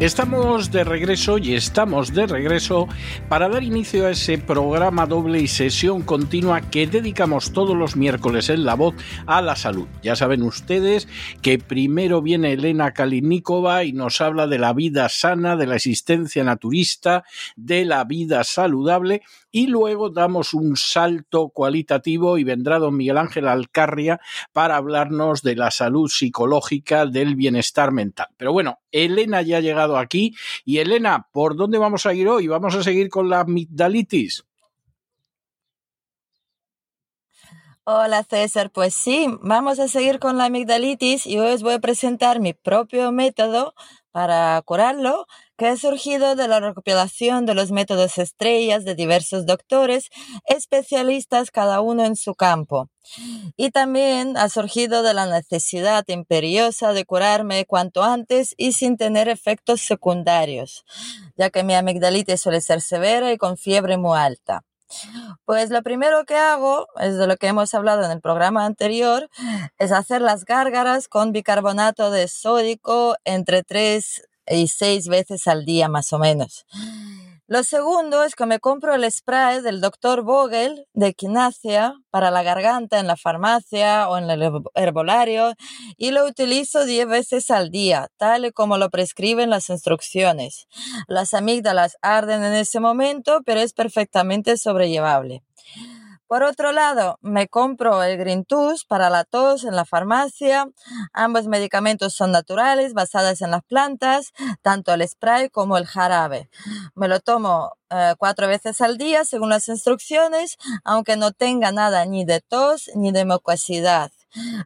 Estamos de regreso y estamos de regreso para dar inicio a ese programa doble y sesión continua que dedicamos todos los miércoles en La Voz a la salud. Ya saben ustedes que primero viene Elena Kalinikova y nos habla de la vida sana, de la existencia naturista, de la vida saludable y luego damos un salto cualitativo y vendrá don Miguel Ángel Alcarria para hablarnos de la salud psicológica, del bienestar mental. Pero bueno, Elena ya ha llegado aquí y Elena, ¿por dónde vamos a ir hoy? ¿Vamos a seguir con la amigdalitis? Hola César, pues sí, vamos a seguir con la amigdalitis y hoy os voy a presentar mi propio método para curarlo que ha surgido de la recopilación de los métodos estrellas de diversos doctores, especialistas cada uno en su campo. Y también ha surgido de la necesidad imperiosa de curarme cuanto antes y sin tener efectos secundarios, ya que mi amigdalitis suele ser severa y con fiebre muy alta. Pues lo primero que hago, es de lo que hemos hablado en el programa anterior, es hacer las gárgaras con bicarbonato de sódico entre 3 y seis veces al día más o menos. Lo segundo es que me compro el spray del doctor Vogel de quinacia para la garganta en la farmacia o en el herbolario y lo utilizo 10 veces al día, tal y como lo prescriben las instrucciones. Las amígdalas arden en ese momento, pero es perfectamente sobrellevable. Por otro lado, me compro el Green Tooth para la tos en la farmacia. Ambos medicamentos son naturales, basados en las plantas, tanto el spray como el jarabe. Me lo tomo eh, cuatro veces al día según las instrucciones, aunque no tenga nada ni de tos ni de mucosidad.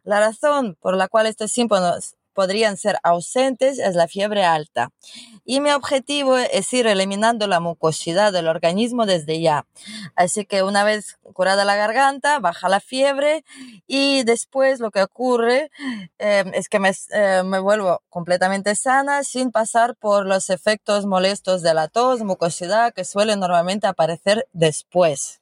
La razón por la cual estos síntomas podrían ser ausentes es la fiebre alta. Y mi objetivo es ir eliminando la mucosidad del organismo desde ya. Así que una vez curada la garganta, baja la fiebre y después lo que ocurre eh, es que me, eh, me vuelvo completamente sana sin pasar por los efectos molestos de la tos, mucosidad que suelen normalmente aparecer después.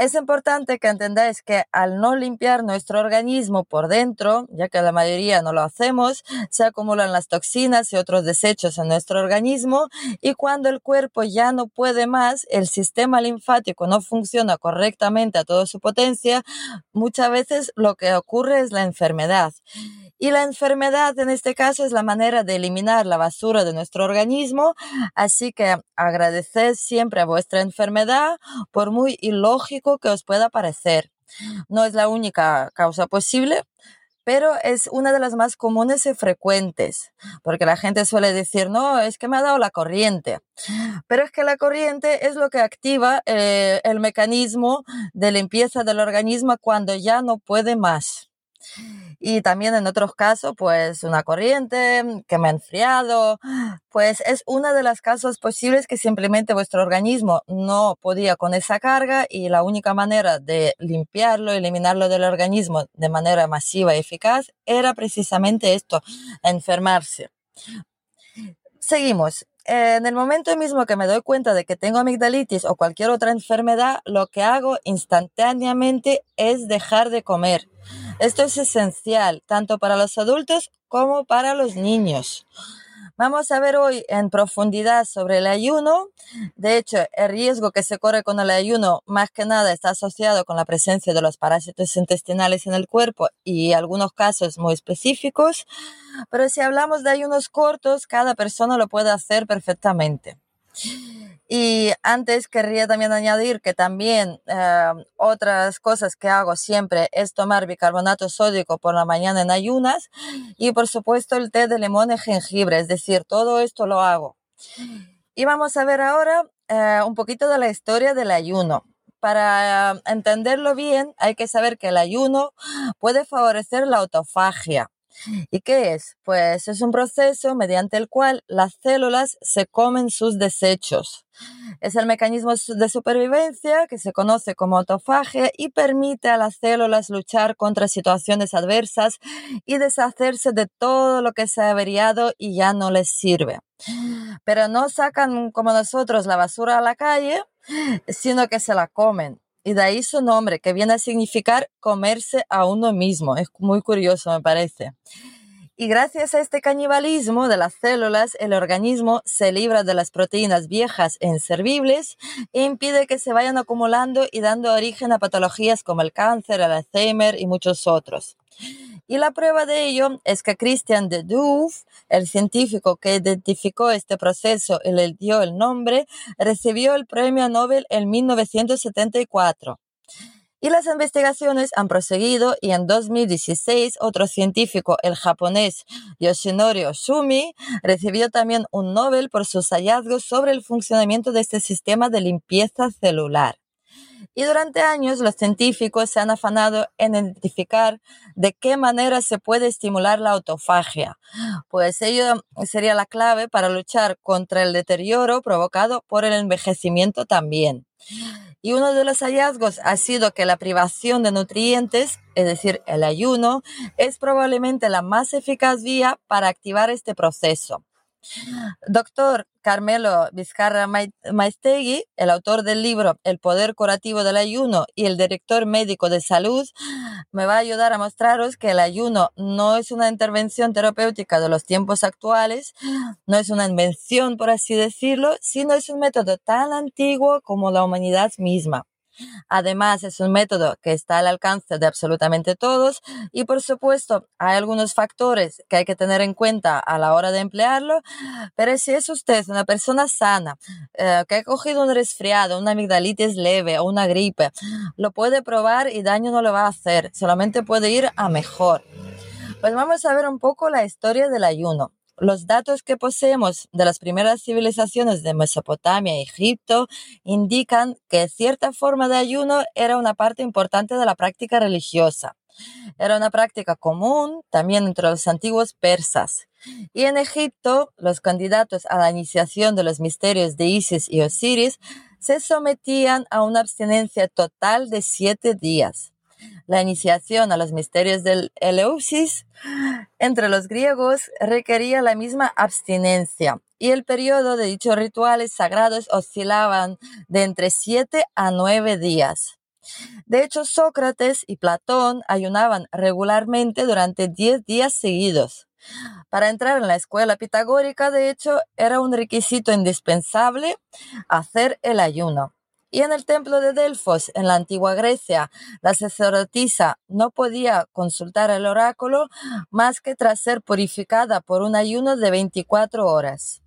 Es importante que entendáis que al no limpiar nuestro organismo por dentro, ya que la mayoría no lo hacemos, se acumulan las toxinas y otros desechos en nuestro organismo y cuando el cuerpo ya no puede más, el sistema linfático no funciona correctamente a toda su potencia, muchas veces lo que ocurre es la enfermedad. Y la enfermedad en este caso es la manera de eliminar la basura de nuestro organismo, así que agradeced siempre a vuestra enfermedad por muy ilógico que os pueda parecer. No es la única causa posible, pero es una de las más comunes y frecuentes, porque la gente suele decir, no, es que me ha dado la corriente, pero es que la corriente es lo que activa eh, el mecanismo de limpieza del organismo cuando ya no puede más y también en otros casos, pues una corriente mm, que me ha enfriado, pues es una de las causas posibles que simplemente vuestro organismo no podía con esa carga y la única manera de limpiarlo, eliminarlo del organismo de manera masiva y eficaz era precisamente esto, enfermarse. Seguimos. En el momento mismo que me doy cuenta de que tengo amigdalitis o cualquier otra enfermedad, lo que hago instantáneamente es dejar de comer. Esto es esencial tanto para los adultos como para los niños. Vamos a ver hoy en profundidad sobre el ayuno. De hecho, el riesgo que se corre con el ayuno más que nada está asociado con la presencia de los parásitos intestinales en el cuerpo y algunos casos muy específicos. Pero si hablamos de ayunos cortos, cada persona lo puede hacer perfectamente. Y antes querría también añadir que también eh, otras cosas que hago siempre es tomar bicarbonato sódico por la mañana en ayunas y por supuesto el té de limón y jengibre, es decir, todo esto lo hago. Y vamos a ver ahora eh, un poquito de la historia del ayuno. Para entenderlo bien hay que saber que el ayuno puede favorecer la autofagia. ¿Y qué es? Pues es un proceso mediante el cual las células se comen sus desechos. Es el mecanismo de supervivencia que se conoce como autofagia y permite a las células luchar contra situaciones adversas y deshacerse de todo lo que se ha averiado y ya no les sirve. Pero no sacan como nosotros la basura a la calle, sino que se la comen y de ahí su nombre, que viene a significar comerse a uno mismo. Es muy curioso, me parece. Y gracias a este canibalismo de las células, el organismo se libra de las proteínas viejas e inservibles e impide que se vayan acumulando y dando origen a patologías como el cáncer, el Alzheimer y muchos otros. Y la prueba de ello es que Christian de Duve, el científico que identificó este proceso y le dio el nombre, recibió el premio Nobel en 1974. Y las investigaciones han proseguido y en 2016 otro científico, el japonés Yoshinori Oshumi, recibió también un Nobel por sus hallazgos sobre el funcionamiento de este sistema de limpieza celular. Y durante años los científicos se han afanado en identificar de qué manera se puede estimular la autofagia, pues ello sería la clave para luchar contra el deterioro provocado por el envejecimiento también. Y uno de los hallazgos ha sido que la privación de nutrientes, es decir, el ayuno, es probablemente la más eficaz vía para activar este proceso. Doctor Carmelo Vizcarra Maestegui, el autor del libro El poder curativo del ayuno y el director médico de salud, me va a ayudar a mostraros que el ayuno no es una intervención terapéutica de los tiempos actuales, no es una invención, por así decirlo, sino es un método tan antiguo como la humanidad misma. Además, es un método que está al alcance de absolutamente todos y, por supuesto, hay algunos factores que hay que tener en cuenta a la hora de emplearlo, pero si es usted una persona sana, eh, que ha cogido un resfriado, una amigdalitis leve o una gripe, lo puede probar y daño no le va a hacer, solamente puede ir a mejor. Pues vamos a ver un poco la historia del ayuno. Los datos que poseemos de las primeras civilizaciones de Mesopotamia y Egipto indican que cierta forma de ayuno era una parte importante de la práctica religiosa. Era una práctica común también entre los antiguos persas. Y en Egipto, los candidatos a la iniciación de los misterios de Isis y Osiris se sometían a una abstinencia total de siete días la iniciación a los misterios del Eleusis entre los griegos requería la misma abstinencia y el periodo de dichos rituales sagrados oscilaban de entre siete a nueve días. De hecho, Sócrates y Platón ayunaban regularmente durante diez días seguidos. Para entrar en la escuela pitagórica, de hecho, era un requisito indispensable hacer el ayuno. Y en el templo de Delfos, en la antigua Grecia, la sacerdotisa no podía consultar el oráculo más que tras ser purificada por un ayuno de 24 horas.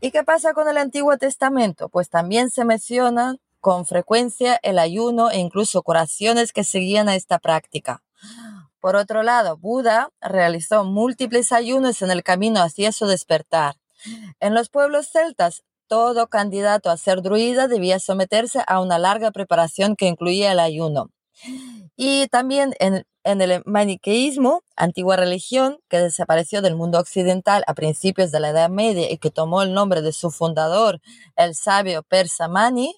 ¿Y qué pasa con el Antiguo Testamento? Pues también se menciona con frecuencia el ayuno e incluso curaciones que seguían a esta práctica. Por otro lado, Buda realizó múltiples ayunos en el camino hacia su despertar. En los pueblos celtas todo candidato a ser druida debía someterse a una larga preparación que incluía el ayuno. Y también en, el maniqueísmo, antigua religión que desapareció del mundo occidental a principios de la Edad Media y que tomó el nombre de su fundador, el sabio persa Mani,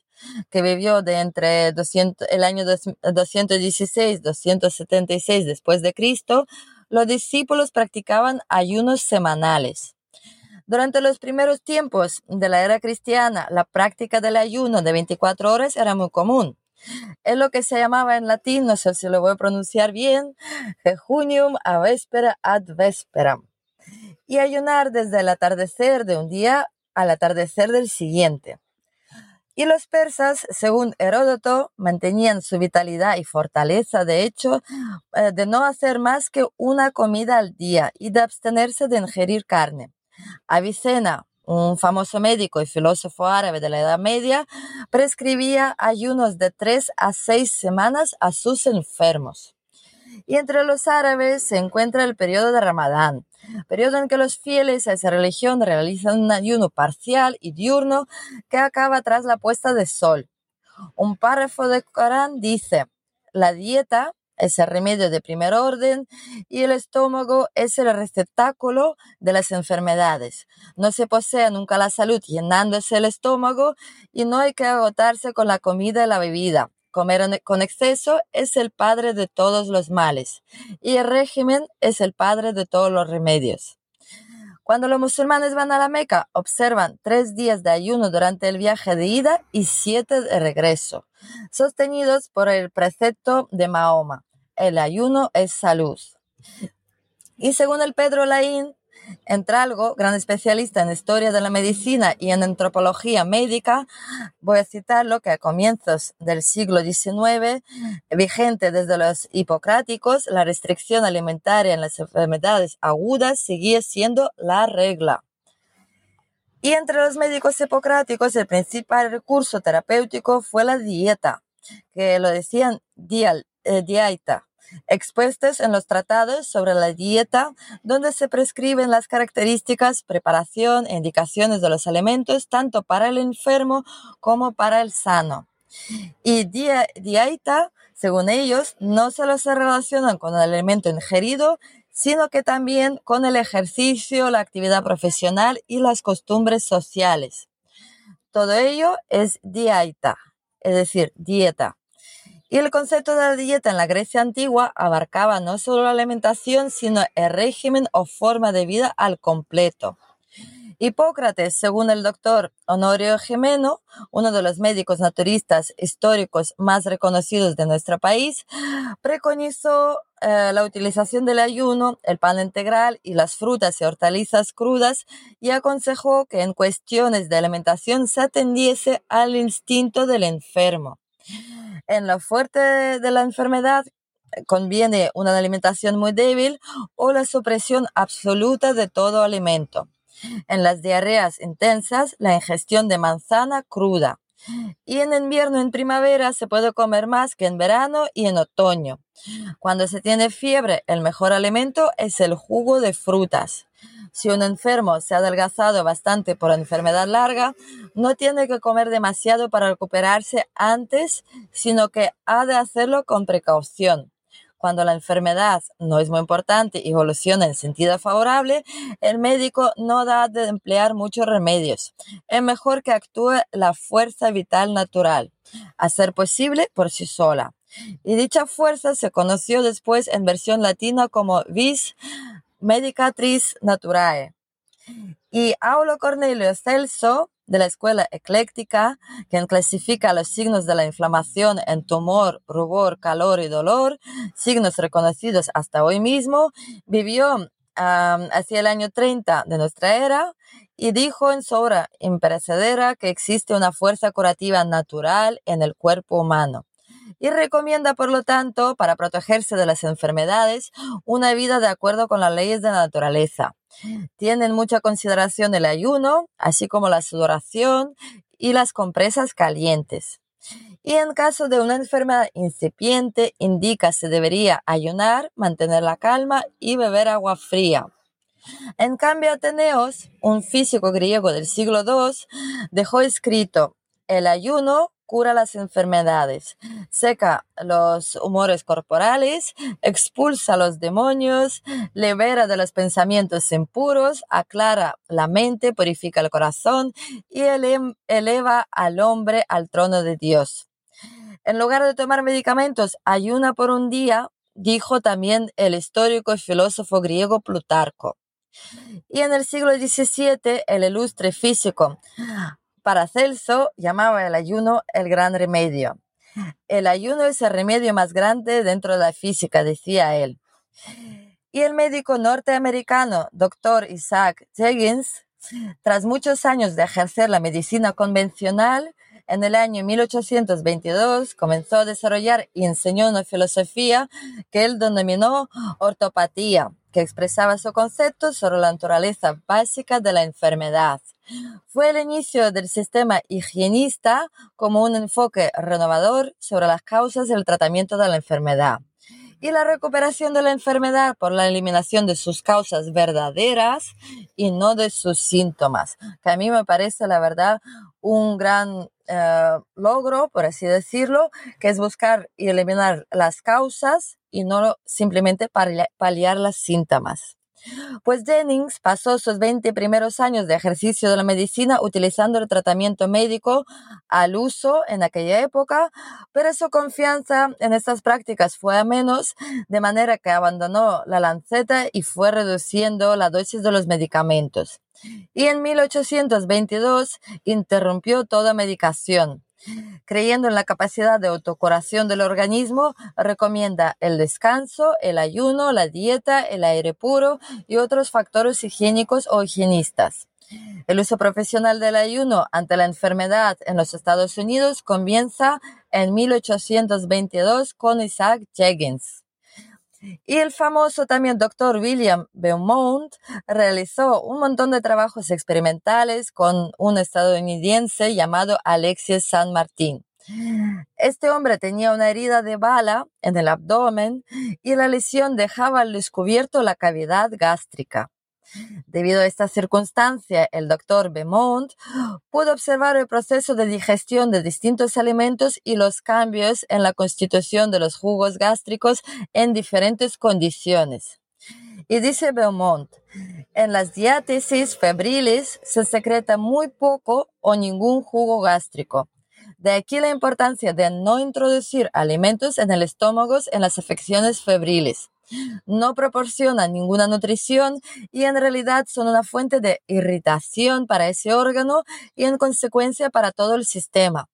que vivió de entre el año 216 276 después de Cristo, los discípulos practicaban ayunos semanales. Durante los primeros tiempos de la era cristiana, la práctica del ayuno de 24 horas era muy común. Es lo que se llamaba en latín, no sé si lo voy a pronunciar bien, jejunium a vespera ad vesperam. y ayunar desde el atardecer de un día al atardecer del siguiente. Y los persas, según Heródoto, mantenían su vitalidad y fortaleza, de hecho, eh, de no hacer más que una comida al día y de abstenerse de ingerir carne. Avicena, un famoso médico y filósofo árabe de la Edad Media, prescribía ayunos de tres a seis semanas a sus enfermos. Y entre los árabes se encuentra el periodo de Ramadán, periodo en que los fieles a esa religión realizan un ayuno parcial y diurno que acaba tras la puesta de sol. Un párrafo del Corán dice, la dieta es el remedio de primer orden y el estómago es el receptáculo de las enfermedades. No se posee nunca la salud llenándose el estómago y no hay que agotarse con la comida y la bebida. Comer con exceso es el padre de todos los males y el régimen es el padre de todos los remedios. Cuando los musulmanes van a la Meca, observan tres días de ayuno durante el viaje de ida y siete de regreso, sostenidos por el precepto de Mahoma. El ayuno es salud. Y según el Pedro Laín, Entralgo, gran especialista en historia de la medicina y en antropología médica, voy a citarlo que a comienzos del siglo XIX, vigente desde los hipocráticos, la restricción alimentaria en las enfermedades agudas seguía siendo la regla. Y entre los médicos hipocráticos, el principal recurso terapéutico fue la dieta, que lo decían dial, eh, dieta, expuestos en los tratados sobre la dieta, donde se prescriben las características, preparación e indicaciones de los alimentos, tanto para el enfermo como para el sano. Y dieta, según ellos, no solo se relacionan con el alimento ingerido, sino que también con el ejercicio, la actividad profesional y las costumbres sociales. Todo ello es dieta, es decir, dieta. Y el concepto de la dieta en la Grecia antigua abarcaba no solo la alimentación, sino el régimen o forma de vida al completo. Hipócrates, según el doctor Honorio Gemeno, uno de los médicos naturistas históricos más reconocidos de nuestro país, preconizó eh, la utilización del ayuno, el pan integral y las frutas y hortalizas crudas y aconsejó que en cuestiones de alimentación se atendiese al instinto del enfermo. En lo fuerte de la enfermedad conviene una alimentación muy débil o la supresión absoluta de todo alimento. En las diarreas intensas, la ingestión de manzana cruda. Y en invierno en primavera se puede comer más que en verano y en otoño. Cuando se tiene fiebre, el mejor alimento es el jugo de frutas. Si un enfermo se ha adelgazado bastante por enfermedad larga, no tiene que comer demasiado para recuperarse antes, sino que ha de hacerlo con precaución. Cuando la enfermedad no es muy importante y evoluciona en sentido favorable, el médico no da de emplear muchos remedios. Es mejor que actúe la fuerza vital natural, a ser posible por sí sola. Y dicha fuerza se conoció después en versión latina como vis Medicatrix Naturae. Y Aulo Cornelio Celso, de la escuela ecléctica, quien clasifica los signos de la inflamación en tumor, rubor, calor y dolor, signos reconocidos hasta hoy mismo, vivió hacia el año 30 de nuestra era y dijo en su obra imperecedera que existe una fuerza curativa natural en el cuerpo humano y recomienda, por lo tanto, para protegerse de las enfermedades, una vida de acuerdo con las leyes de la naturaleza. Tienen mucha consideración el ayuno, así como la sudoración y las compresas calientes. Y en caso de una enfermedad incipiente, indica se debería ayunar, mantener la calma y beber agua fría. En cambio, Ateneos, un físico griego del siglo II, dejó escrito, el ayuno cura las enfermedades, seca los humores corporales, expulsa los demonios, libera de los pensamientos impuros, aclara la mente, purifica el corazón y eleva al hombre al trono de Dios. En lugar de tomar medicamentos, ayuna por un día, dijo también el histórico y filósofo griego Plutarco. Y en el siglo XVII, el ilustre físico Paracelso llamaba el ayuno el gran remedio. El ayuno es el remedio más grande dentro de la física, decía él. Y el médico norteamericano, Dr. Isaac Jeggins, tras muchos años de ejercer la medicina convencional, en el año 1822 comenzó a desarrollar y enseñó una filosofía que él denominó ortopatía, que expresaba su concepto sobre la naturaleza básica de la enfermedad. Fue el inicio del sistema higienista como un enfoque renovador sobre las causas del tratamiento de la enfermedad y la recuperación de la enfermedad por la eliminación de sus causas verdaderas y no de sus síntomas, que a mí me parece la verdad un gran eh, logro, por así decirlo, que es buscar y eliminar las causas y no simplemente paliar los síntomas. Pues Jennings pasó sus 20 primeros años de ejercicio de la medicina utilizando el tratamiento médico al uso en aquella época, pero su confianza en estas prácticas fue a menos, de manera que abandonó la lanceta y fue reduciendo la dosis de los medicamentos. Y en 1822 interrumpió toda medicación Creyendo en la capacidad de autocuración del organismo, recomienda el descanso, el ayuno, la dieta, el aire puro y otros factores higiénicos o higienistas. El uso profesional del ayuno ante la enfermedad en los Estados Unidos comienza en 1822 con Isaac Jeggins. Y el famoso también doctor William Beaumont realizó un montón de trabajos experimentales con un estadounidense llamado Alexis San Martín. Este hombre tenía una herida de bala en el abdomen y la lesión dejaba al descubierto la cavidad gástrica. Debido a esta circunstancia, el doctor Beaumont pudo observar el proceso de digestión de distintos alimentos y los cambios en la constitución de los jugos gástricos en diferentes condiciones. Y dice Beaumont, en las diátesis febriles se secreta muy poco o ningún jugo gástrico. De aquí la importancia de no introducir alimentos en el estómago en las afecciones febriles no proporcionan ninguna nutrición y en realidad son una fuente de irritación para ese órgano y en consecuencia para todo el sistema.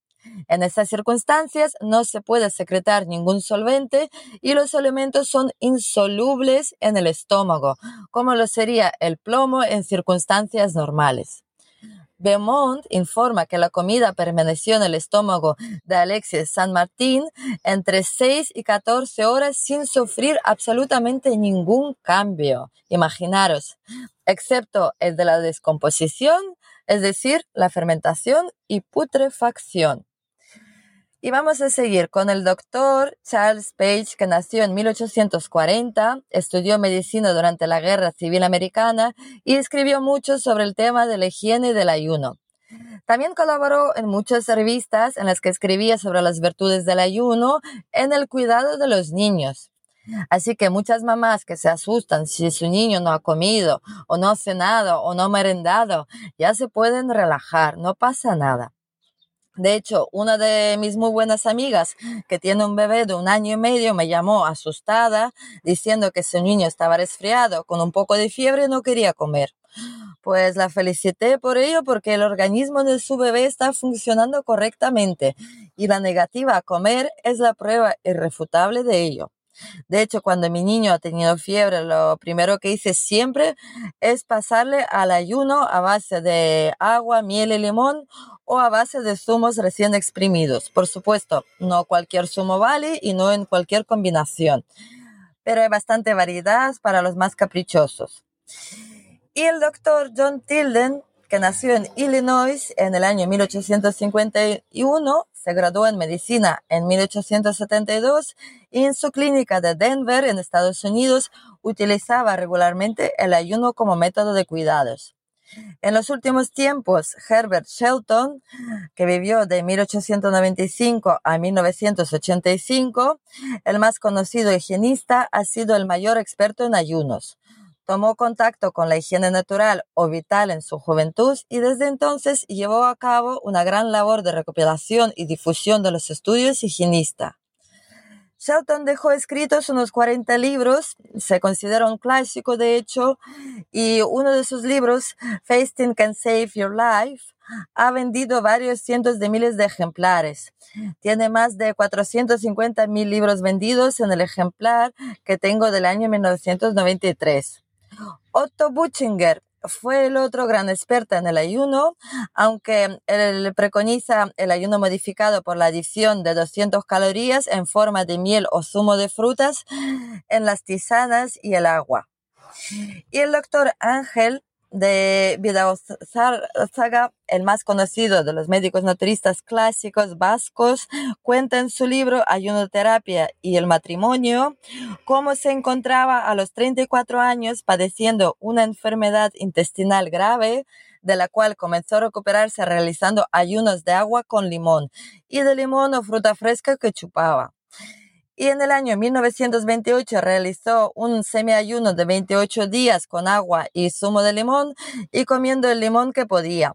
En estas circunstancias no se puede secretar ningún solvente y los elementos son insolubles en el estómago, como lo sería el plomo en circunstancias normales. Beaumont informa que la comida permaneció en el estómago de Alexis San Martín entre 6 y 14 horas sin sufrir absolutamente ningún cambio. Imaginaros, excepto el de la descomposición, es decir, la fermentación y putrefacción. Y vamos a seguir con el doctor Charles Page, que nació en 1840, estudió medicina durante la Guerra Civil Americana y escribió mucho sobre el tema de la higiene del ayuno. También colaboró en muchas revistas en las que escribía sobre las virtudes del ayuno en el cuidado de los niños. Así que muchas mamás que se asustan si su niño no ha comido o no ha cenado o no ha merendado, ya se pueden relajar, no pasa nada. De hecho, una de mis muy buenas amigas que tiene un bebé de un año y medio me llamó asustada diciendo que su niño estaba resfriado con un poco de fiebre y no quería comer. Pues la felicité por ello porque el organismo de su bebé está funcionando correctamente y la negativa a comer es la prueba irrefutable de ello. De hecho, cuando mi niño ha tenido fiebre, lo primero que hice siempre es pasarle al ayuno a base de agua, miel y limón o a base de zumos recién exprimidos. Por supuesto, no cualquier zumo vale y no en cualquier combinación, pero hay bastante variedad para los más caprichosos. Y el doctor John Tilden, que nació en Illinois en el año 1851, se graduó en medicina en 1872 y en su clínica de Denver, en Estados Unidos, utilizaba regularmente el ayuno como método de cuidados. En los últimos tiempos, Herbert Shelton, que vivió de 1895 a 1985, el más conocido higienista, ha sido el mayor experto en ayunos tomó contacto con la higiene natural o vital en su juventud y desde entonces llevó a cabo una gran labor de recopilación y difusión de los estudios higienistas. Shelton dejó escritos unos 40 libros, se considera un clásico de hecho, y uno de sus libros, Fasting Can Save Your Life, ha vendido varios cientos de miles de ejemplares. Tiene más de 450 mil libros vendidos en el ejemplar que tengo del año 1993. Otto Buchinger fue el otro gran experto en el ayuno, aunque él preconiza el ayuno modificado por la adición de 200 calorías en forma de miel o zumo de frutas en las tisanas y el agua. Y el doctor Ángel de Vidaozaga, el más conocido de los médicos naturistas clásicos vascos, cuenta en su libro Ayunoterapia y el matrimonio cómo se encontraba a los 34 años padeciendo una enfermedad intestinal grave de la cual comenzó a recuperarse realizando ayunos de agua con limón y de limón o fruta fresca que chupaba y en el año 1928 realizó un semiayuno de 28 días con agua y zumo de limón y comiendo el limón que podía.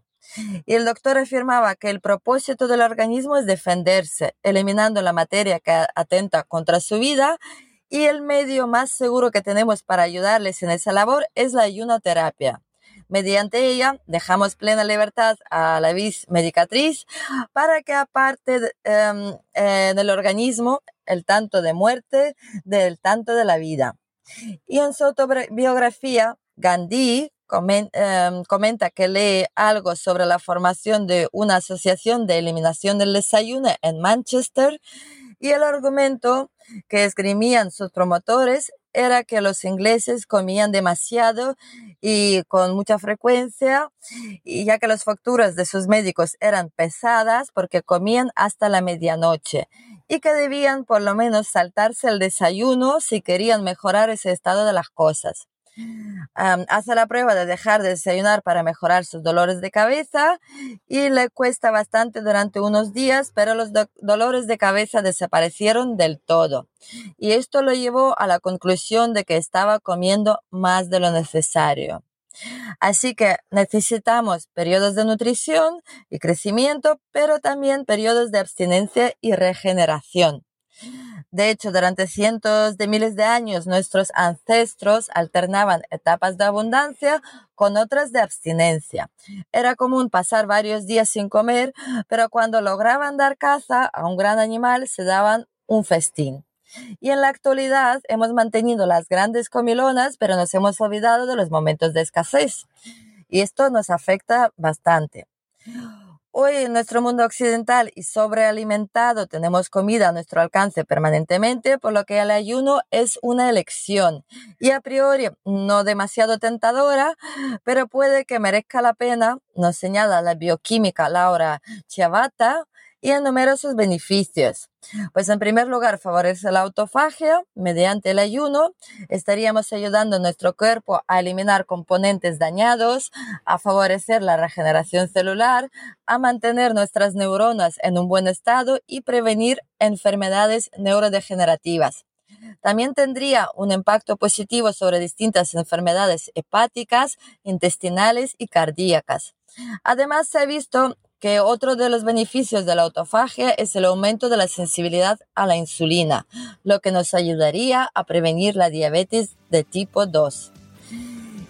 Y el doctor afirmaba que el propósito del organismo es defenderse, eliminando la materia que atenta contra su vida y el medio más seguro que tenemos para ayudarles en esa labor es la ayunoterapia. Mediante ella dejamos plena libertad a la vis medicatriz para que aparte em, eh, del organismo el tanto de muerte del tanto de la vida. Y en su autobiografía, Gandhi em, comenta que lee algo sobre la formación de una asociación de eliminación del desayuno en Manchester y el argumento que esgrimían sus promotores era que los ingleses comían demasiado y con mucha frecuencia, y ya que las facturas de sus médicos eran pesadas porque comían hasta la medianoche y que debían por lo menos saltarse el desayuno si querían mejorar ese estado de las cosas hace la prueba de dejar de desayunar para mejorar sus dolores de cabeza y le cuesta bastante durante unos días, pero los dolores de cabeza desaparecieron del todo. Y esto lo llevó a la conclusión de que estaba comiendo más de lo necesario. Así que necesitamos periodos de nutrición y crecimiento, pero también periodos de abstinencia y regeneración. De hecho, durante cientos de miles de años nuestros ancestros alternaban etapas de abundancia con otras de abstinencia. Era común pasar varios días sin comer, pero cuando lograban dar caza a un gran animal se daban un festín. Y en la actualidad hemos mantenido las grandes comilonas, pero nos hemos olvidado de los momentos de escasez. Y esto nos afecta bastante. Hoy en nuestro mundo occidental y sobrealimentado tenemos comida a nuestro alcance permanentemente, por lo que el ayuno es una elección. Y a priori no demasiado tentadora, pero puede que merezca la pena, nos señala la bioquímica Laura Chiavata, y en numerosos beneficios. Pues en primer lugar, favorece la autofagia mediante el ayuno. Estaríamos ayudando a nuestro cuerpo a eliminar componentes dañados, a favorecer la regeneración celular, a mantener nuestras neuronas en un buen estado y prevenir enfermedades neurodegenerativas. También tendría un impacto positivo sobre distintas enfermedades hepáticas, intestinales y cardíacas. Además, se ha visto que otro de los beneficios de la autofagia es el aumento de la sensibilidad a la insulina, lo que nos ayudaría a prevenir la diabetes de tipo 2.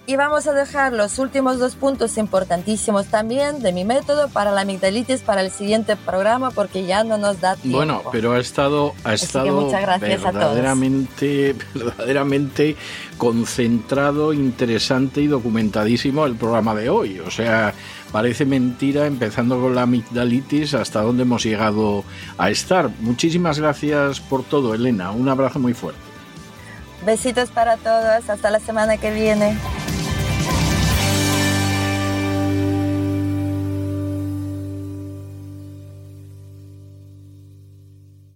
Y vamos a dejar los últimos dos puntos importantísimos también de mi método para la amigdalitis para el siguiente programa porque ya no nos da tiempo. Bueno, pero ha estado, ha estado verdaderamente, verdaderamente concentrado, interesante y documentadísimo el programa de hoy. O sea, parece mentira, empezando con la amigdalitis, hasta dónde hemos llegado a estar. Muchísimas gracias por todo, Elena. Un abrazo muy fuerte. Besitos para todos. Hasta la semana que viene.